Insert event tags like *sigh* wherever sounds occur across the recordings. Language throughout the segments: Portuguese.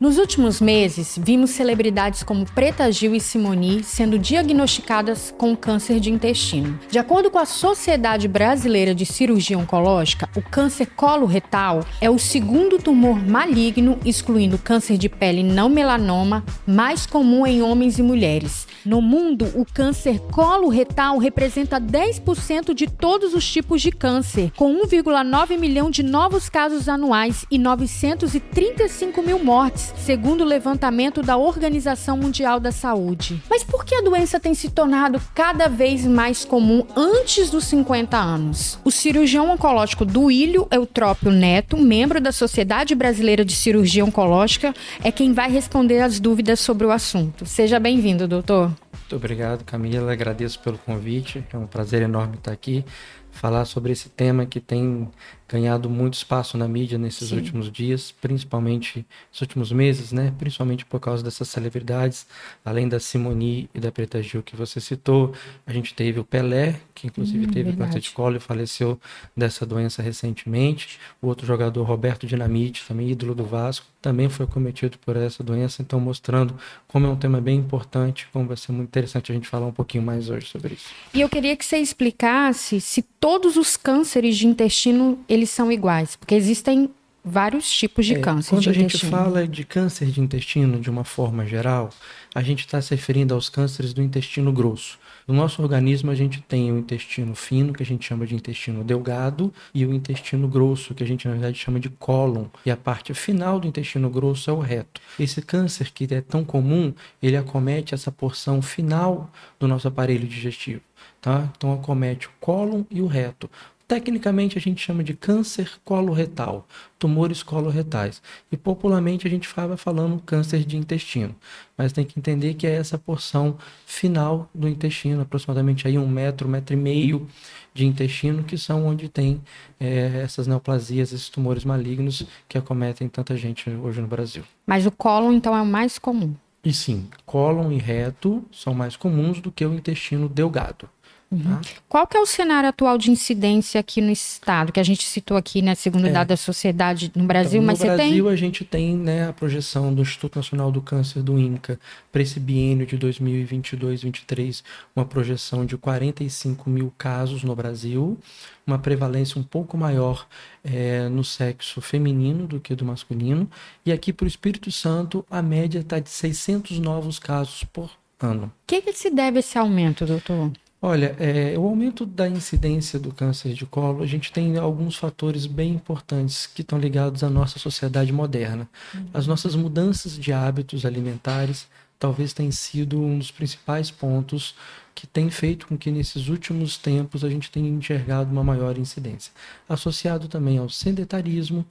Nos últimos meses, vimos celebridades como Preta Gil e Simoni sendo diagnosticadas com câncer de intestino. De acordo com a Sociedade Brasileira de Cirurgia Oncológica, o câncer coloretal é o segundo tumor maligno, excluindo câncer de pele não melanoma, mais comum em homens e mulheres. No mundo, o câncer coloretal representa 10% de todos os tipos de câncer, com 1,9 milhão de novos casos anuais e 935 mil mortes segundo o levantamento da Organização Mundial da Saúde. Mas por que a doença tem se tornado cada vez mais comum antes dos 50 anos? O cirurgião oncológico Duílio Eutrópio Neto, membro da Sociedade Brasileira de Cirurgia Oncológica, é quem vai responder as dúvidas sobre o assunto. Seja bem-vindo, doutor. Muito obrigado, Camila. Agradeço pelo convite. É um prazer enorme estar aqui falar sobre esse tema que tem ganhado muito espaço na mídia nesses Sim. últimos dias, principalmente nos últimos meses, né? Principalmente por causa dessas celebridades, além da Simoni e da Preta Gil que você citou, a gente teve o Pelé, que inclusive hum, teve câncer de colo e faleceu dessa doença recentemente. O outro jogador, Roberto Dinamite, também ídolo do Vasco, também foi cometido por essa doença, então mostrando como é um tema bem importante, como vai ser muito interessante a gente falar um pouquinho mais hoje sobre isso. E eu queria que você explicasse se todos os cânceres de intestino eles são iguais, porque existem vários tipos de é, câncer. Quando de a gente fala de câncer de intestino de uma forma geral, a gente está se referindo aos cânceres do intestino grosso. No nosso organismo, a gente tem o intestino fino, que a gente chama de intestino delgado, e o intestino grosso, que a gente na verdade chama de cólon. E a parte final do intestino grosso é o reto. Esse câncer que é tão comum, ele acomete essa porção final do nosso aparelho digestivo. Tá? Então acomete o cólon e o reto. Tecnicamente a gente chama de câncer coloretal, tumores coloretais. E popularmente a gente fala falando câncer de intestino. Mas tem que entender que é essa porção final do intestino, aproximadamente aí um metro, um metro e meio de intestino, que são onde tem é, essas neoplasias, esses tumores malignos que acometem tanta gente hoje no Brasil. Mas o cólon então é o mais comum? E sim, cólon e reto são mais comuns do que o intestino delgado. Uhum. Tá? Qual que é o cenário atual de incidência aqui no estado, que a gente citou aqui, né, segundo é. dado da sociedade no Brasil, então, no mas Brasil, você tem... No Brasil a gente tem né, a projeção do Instituto Nacional do Câncer do INCA para esse biênio de 2022-23, uma projeção de 45 mil casos no Brasil, uma prevalência um pouco maior é, no sexo feminino do que do masculino, e aqui para o Espírito Santo a média está de 600 novos casos por ano. O que, que se deve esse aumento, doutor? Olha, é, o aumento da incidência do câncer de colo, a gente tem alguns fatores bem importantes que estão ligados à nossa sociedade moderna. Uhum. As nossas mudanças de hábitos alimentares talvez tenham sido um dos principais pontos que tem feito com que nesses últimos tempos a gente tenha enxergado uma maior incidência. Associado também ao sedentarismo,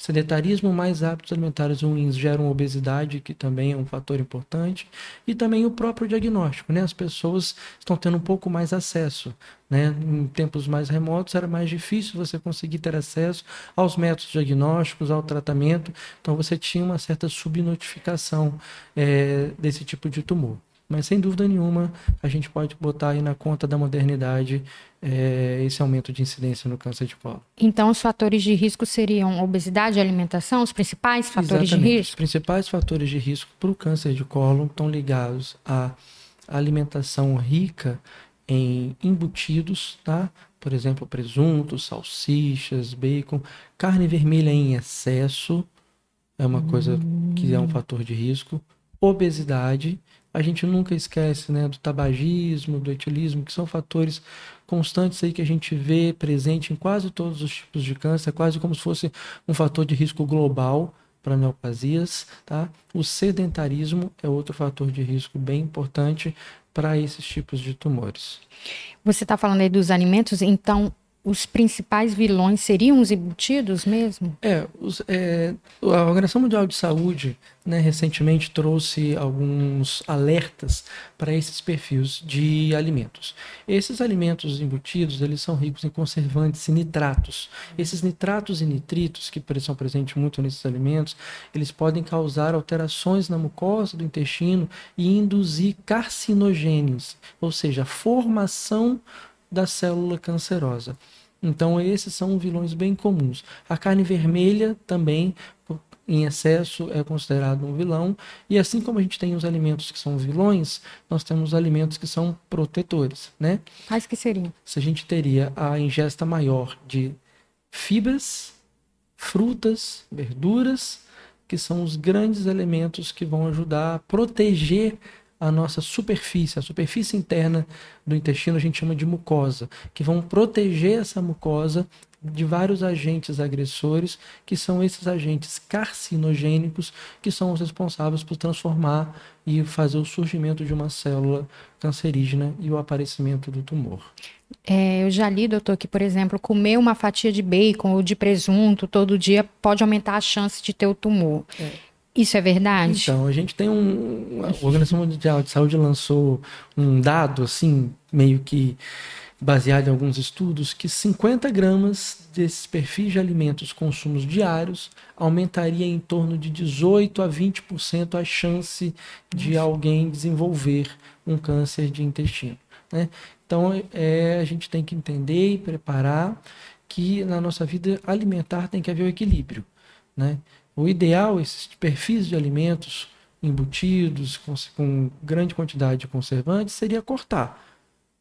Sedentarismo mais hábitos alimentares ruins geram obesidade, que também é um fator importante, e também o próprio diagnóstico, né? As pessoas estão tendo um pouco mais acesso, né? Em tempos mais remotos era mais difícil você conseguir ter acesso aos métodos diagnósticos, ao tratamento, então você tinha uma certa subnotificação é, desse tipo de tumor. Mas sem dúvida nenhuma, a gente pode botar aí na conta da modernidade é, esse aumento de incidência no câncer de colo. Então, os fatores de risco seriam obesidade e alimentação, os principais fatores Exatamente. de risco? Os principais fatores de risco para o câncer de colo estão ligados à alimentação rica em embutidos, tá? Por exemplo, presunto, salsichas, bacon, carne vermelha em excesso é uma hum. coisa que é um fator de risco. Obesidade a gente nunca esquece né, do tabagismo, do etilismo, que são fatores constantes aí que a gente vê presente em quase todos os tipos de câncer, quase como se fosse um fator de risco global para neoplasias. Tá? O sedentarismo é outro fator de risco bem importante para esses tipos de tumores. Você está falando aí dos alimentos, então os principais vilões seriam os embutidos mesmo? É, os, é, a Organização Mundial de Saúde né, recentemente trouxe alguns alertas para esses perfis de alimentos. Esses alimentos embutidos eles são ricos em conservantes e nitratos. Esses nitratos e nitritos que são presentes muito nesses alimentos, eles podem causar alterações na mucosa do intestino e induzir carcinogênios, ou seja, formação da célula cancerosa. Então, esses são vilões bem comuns. A carne vermelha também, em excesso é considerado um vilão. E assim como a gente tem os alimentos que são vilões, nós temos alimentos que são protetores, né? Quais que seriam? Se a gente teria a ingesta maior de fibras, frutas, verduras, que são os grandes elementos que vão ajudar a proteger a nossa superfície, a superfície interna do intestino a gente chama de mucosa, que vão proteger essa mucosa de vários agentes agressores, que são esses agentes carcinogênicos, que são os responsáveis por transformar e fazer o surgimento de uma célula cancerígena e o aparecimento do tumor. É, eu já li, doutor, que, por exemplo, comer uma fatia de bacon ou de presunto todo dia pode aumentar a chance de ter o tumor. É. Isso é verdade? Então, a gente tem um. A Organização Mundial de Saúde lançou um dado, assim, meio que baseado em alguns estudos, que 50 gramas desses perfis de alimentos consumos diários aumentaria em torno de 18 a 20% a chance de alguém desenvolver um câncer de intestino. Né? Então, é, a gente tem que entender e preparar que na nossa vida alimentar tem que haver o equilíbrio. Né? O ideal, esses perfis de alimentos embutidos, com, com grande quantidade de conservantes, seria cortar.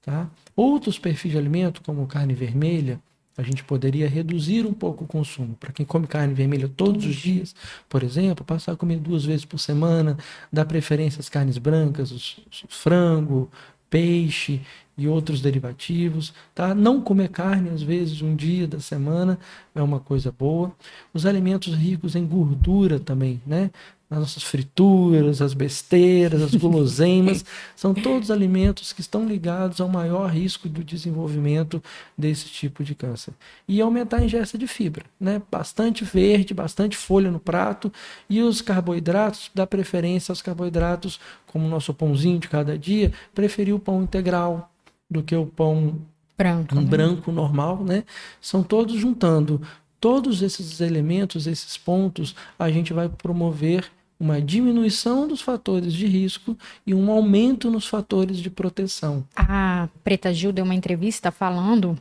Tá? Outros perfis de alimento, como carne vermelha, a gente poderia reduzir um pouco o consumo. Para quem come carne vermelha todos os dias, por exemplo, passar a comer duas vezes por semana, dar preferência às carnes brancas, o frango, peixe e outros derivativos, tá? Não comer carne às vezes um dia da semana é uma coisa boa. Os alimentos ricos em gordura também, né? As nossas frituras, as besteiras, as guloseimas, *laughs* são todos alimentos que estão ligados ao maior risco do desenvolvimento desse tipo de câncer. E aumentar a ingesta de fibra, né? Bastante verde, bastante folha no prato e os carboidratos, dá preferência aos carboidratos, como o nosso pãozinho de cada dia, preferir o pão integral, do que o pão branco, um né? branco normal, né? São todos juntando todos esses elementos, esses pontos, a gente vai promover uma diminuição dos fatores de risco e um aumento nos fatores de proteção. A Preta Gil deu uma entrevista falando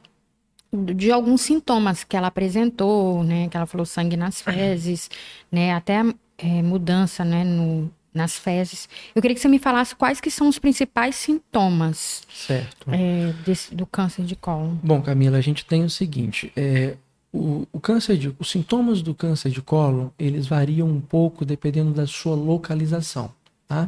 de alguns sintomas que ela apresentou, né? Que ela falou sangue nas fezes, né? Até é, mudança, né? No, nas fezes. Eu queria que você me falasse quais que são os principais sintomas certo. É, desse, do câncer de cólon. Bom, Camila, a gente tem o seguinte: é, o, o, câncer de, os sintomas do câncer de cólon eles variam um pouco dependendo da sua localização. Tá?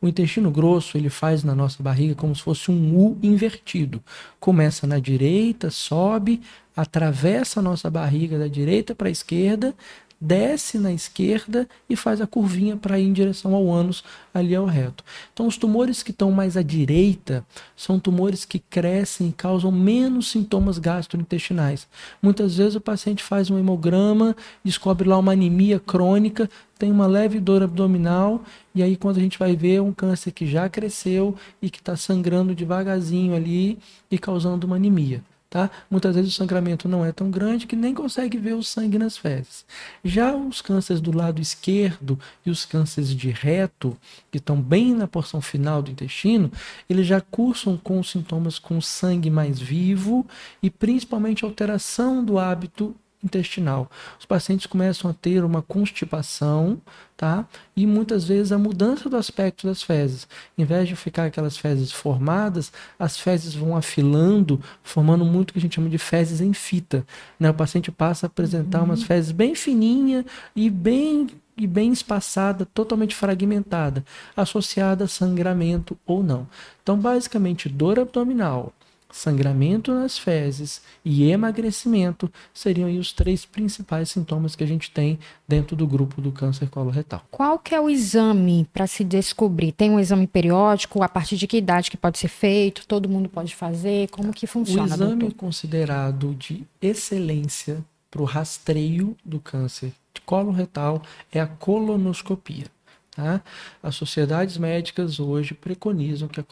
O intestino grosso ele faz na nossa barriga como se fosse um U invertido. Começa na direita, sobe, atravessa a nossa barriga da direita para a esquerda, desce na esquerda e faz a curvinha para ir em direção ao ânus, ali ao reto. Então, os tumores que estão mais à direita são tumores que crescem e causam menos sintomas gastrointestinais. Muitas vezes o paciente faz um hemograma, descobre lá uma anemia crônica, tem uma leve dor abdominal, e aí quando a gente vai ver é um câncer que já cresceu e que está sangrando devagarzinho ali e causando uma anemia. Tá? Muitas vezes o sangramento não é tão grande que nem consegue ver o sangue nas fezes. Já os cânceres do lado esquerdo e os cânceres de reto, que estão bem na porção final do intestino, eles já cursam com sintomas com sangue mais vivo e principalmente alteração do hábito intestinal. Os pacientes começam a ter uma constipação, tá? E muitas vezes a mudança do aspecto das fezes. Em vez de ficar aquelas fezes formadas, as fezes vão afilando, formando muito o que a gente chama de fezes em fita. Né? O paciente passa a apresentar uhum. umas fezes bem fininha e bem e bem espaçada, totalmente fragmentada, associada a sangramento ou não. Então, basicamente, dor abdominal, sangramento nas fezes e emagrecimento seriam os três principais sintomas que a gente tem dentro do grupo do câncer coloretal. Qual que é o exame para se descobrir? Tem um exame periódico? A partir de que idade que pode ser feito? Todo mundo pode fazer? Como que funciona? O exame doutor? considerado de excelência para o rastreio do câncer de colo retal é a colonoscopia. Tá? As sociedades médicas hoje preconizam que a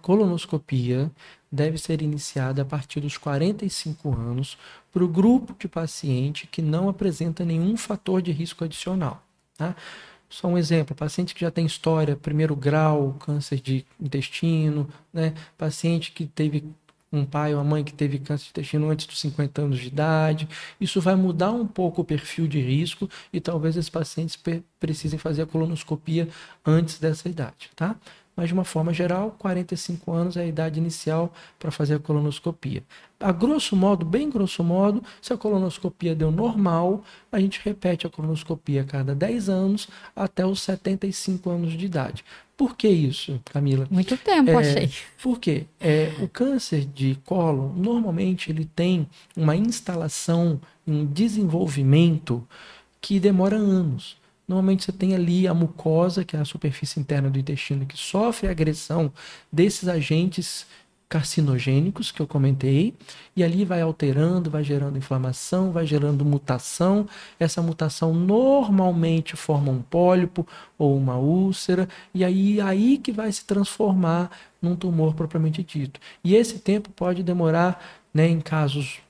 colonoscopia deve ser iniciada a partir dos 45 anos para o grupo de paciente que não apresenta nenhum fator de risco adicional. Tá? Só um exemplo: paciente que já tem história, primeiro grau, câncer de intestino, né? paciente que teve um pai ou uma mãe que teve câncer de intestino antes dos 50 anos de idade. Isso vai mudar um pouco o perfil de risco e talvez esses pacientes precisem fazer a colonoscopia antes dessa idade, tá? Mas de uma forma geral, 45 anos é a idade inicial para fazer a colonoscopia. A grosso modo, bem grosso modo, se a colonoscopia deu normal, a gente repete a colonoscopia a cada 10 anos até os 75 anos de idade. Por que isso, Camila? Muito tempo, é, achei. Por quê? É, o câncer de colo, normalmente, ele tem uma instalação, um desenvolvimento que demora anos. Normalmente você tem ali a mucosa, que é a superfície interna do intestino, que sofre agressão desses agentes carcinogênicos que eu comentei, e ali vai alterando, vai gerando inflamação, vai gerando mutação. Essa mutação normalmente forma um pólipo ou uma úlcera, e aí aí que vai se transformar num tumor propriamente dito. E esse tempo pode demorar, né, em casos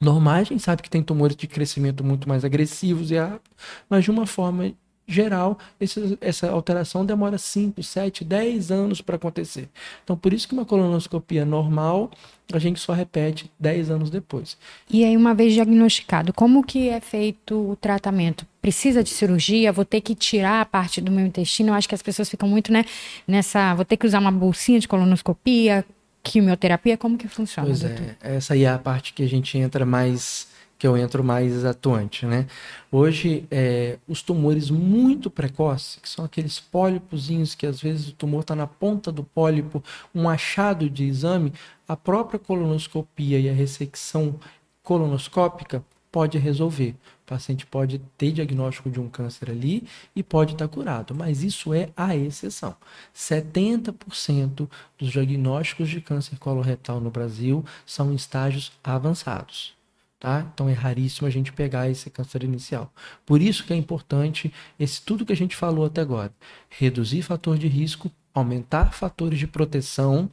normais, a gente sabe que tem tumores de crescimento muito mais agressivos e rápido, mas de uma forma geral, esse, essa alteração demora 5, 7, 10 anos para acontecer. Então, por isso que uma colonoscopia normal, a gente só repete 10 anos depois. E aí, uma vez diagnosticado, como que é feito o tratamento? Precisa de cirurgia? Vou ter que tirar a parte do meu intestino? Eu acho que as pessoas ficam muito, né, nessa... Vou ter que usar uma bolsinha de colonoscopia? Quimioterapia, como que funciona? Pois doutor? é, essa aí é a parte que a gente entra mais, que eu entro mais atuante, né? Hoje, é, os tumores muito precoces, que são aqueles pólipozinhos que às vezes o tumor está na ponta do pólipo, um achado de exame, a própria colonoscopia e a ressecção colonoscópica pode resolver. O paciente pode ter diagnóstico de um câncer ali e pode estar curado, mas isso é a exceção. 70% dos diagnósticos de câncer coloretal no Brasil são em estágios avançados. Tá? Então é raríssimo a gente pegar esse câncer inicial. Por isso que é importante esse tudo que a gente falou até agora: reduzir fator de risco, aumentar fatores de proteção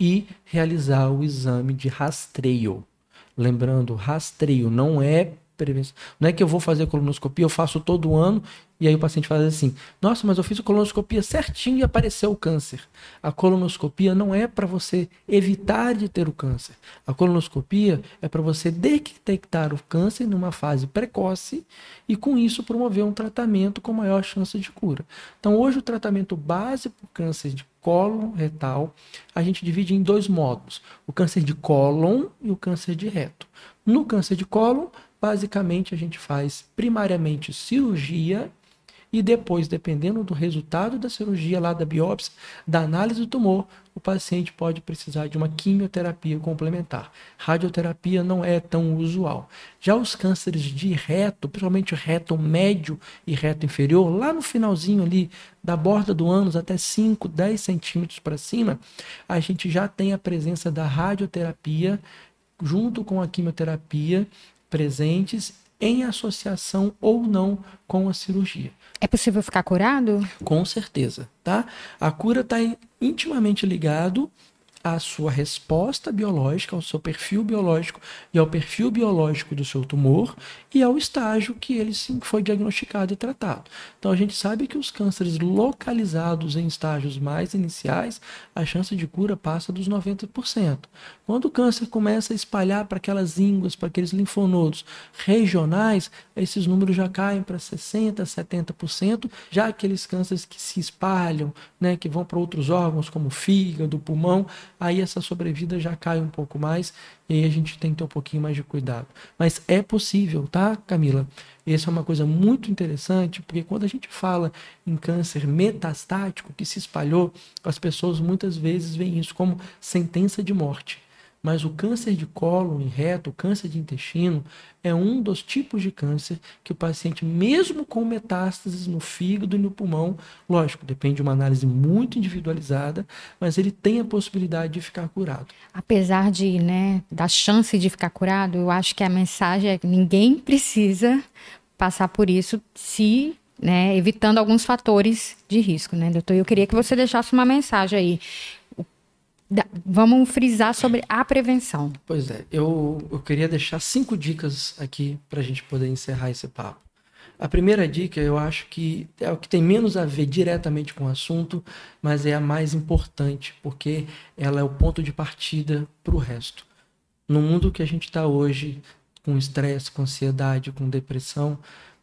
e realizar o exame de rastreio. Lembrando, rastreio não é prevenção. Não é que eu vou fazer colonoscopia, eu faço todo ano e aí o paciente fala assim: "Nossa, mas eu fiz a colonoscopia certinho e apareceu o câncer". A colonoscopia não é para você evitar de ter o câncer. A colonoscopia é para você detectar o câncer numa fase precoce e com isso promover um tratamento com maior chance de cura. Então, hoje o tratamento base para o câncer de cólon retal, a gente divide em dois modos: o câncer de cólon e o câncer de reto. No câncer de cólon, basicamente a gente faz primariamente cirurgia e depois, dependendo do resultado da cirurgia lá da biópsia, da análise do tumor, o paciente pode precisar de uma quimioterapia complementar. Radioterapia não é tão usual. Já os cânceres de reto, principalmente reto médio e reto inferior, lá no finalzinho ali da borda do ânus até 5, 10 centímetros para cima, a gente já tem a presença da radioterapia junto com a quimioterapia presentes em associação ou não com a cirurgia. É possível ficar curado? Com certeza, tá? A cura está intimamente ligado à sua resposta biológica, ao seu perfil biológico e ao perfil biológico do seu tumor e ao estágio que ele sim foi diagnosticado e tratado. Então a gente sabe que os cânceres localizados em estágios mais iniciais, a chance de cura passa dos 90%. Quando o câncer começa a espalhar para aquelas ínguas, para aqueles linfonodos regionais, esses números já caem para 60%, 70%, já aqueles cânceres que se espalham, né, que vão para outros órgãos como fígado, pulmão, aí essa sobrevida já cai um pouco mais e aí a gente tem que ter um pouquinho mais de cuidado. Mas é possível, tá, Camila? Essa é uma coisa muito interessante, porque quando a gente fala em câncer metastático que se espalhou, as pessoas muitas vezes veem isso como sentença de morte. Mas o câncer de cólon e reto, o câncer de intestino, é um dos tipos de câncer que o paciente, mesmo com metástases no fígado e no pulmão, lógico, depende de uma análise muito individualizada, mas ele tem a possibilidade de ficar curado. Apesar de, né, da chance de ficar curado, eu acho que a mensagem é que ninguém precisa passar por isso se né, evitando alguns fatores de risco, né, doutor? Eu queria que você deixasse uma mensagem aí vamos frisar sobre a prevenção. Pois é, eu, eu queria deixar cinco dicas aqui para a gente poder encerrar esse papo. A primeira dica, eu acho que é o que tem menos a ver diretamente com o assunto, mas é a mais importante, porque ela é o ponto de partida para o resto. No mundo que a gente está hoje, com estresse, com ansiedade, com depressão,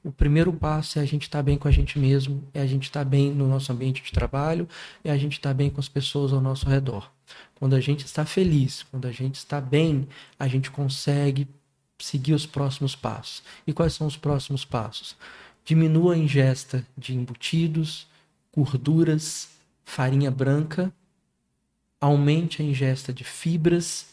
o primeiro passo é a gente estar tá bem com a gente mesmo, é a gente estar tá bem no nosso ambiente de trabalho, é a gente estar tá bem com as pessoas ao nosso redor. Quando a gente está feliz, quando a gente está bem, a gente consegue seguir os próximos passos. E quais são os próximos passos? Diminua a ingesta de embutidos, gorduras, farinha branca, aumente a ingesta de fibras,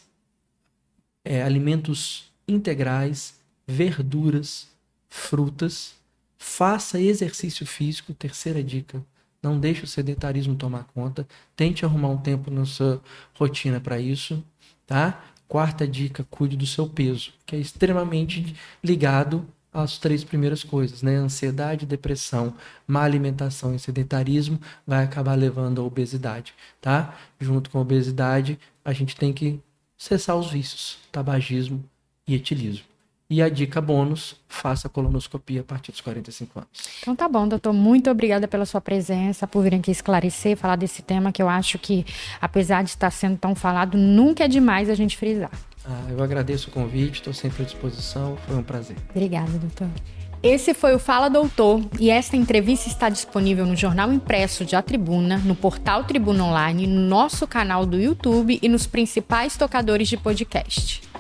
é, alimentos integrais, verduras, frutas, faça exercício físico, terceira dica. Não deixe o sedentarismo tomar conta. Tente arrumar um tempo na sua rotina para isso, tá? Quarta dica, cuide do seu peso, que é extremamente ligado às três primeiras coisas, né? Ansiedade, depressão, má alimentação e sedentarismo vai acabar levando à obesidade, tá? Junto com a obesidade, a gente tem que cessar os vícios, tabagismo e etilismo. E a dica bônus, faça colonoscopia a partir dos 45 anos. Então tá bom, doutor. Muito obrigada pela sua presença, por vir aqui esclarecer, falar desse tema que eu acho que, apesar de estar sendo tão falado, nunca é demais a gente frisar. Ah, eu agradeço o convite, estou sempre à disposição, foi um prazer. Obrigada, doutor. Esse foi o Fala Doutor e esta entrevista está disponível no jornal impresso de A Tribuna, no portal Tribuna Online, no nosso canal do YouTube e nos principais tocadores de podcast.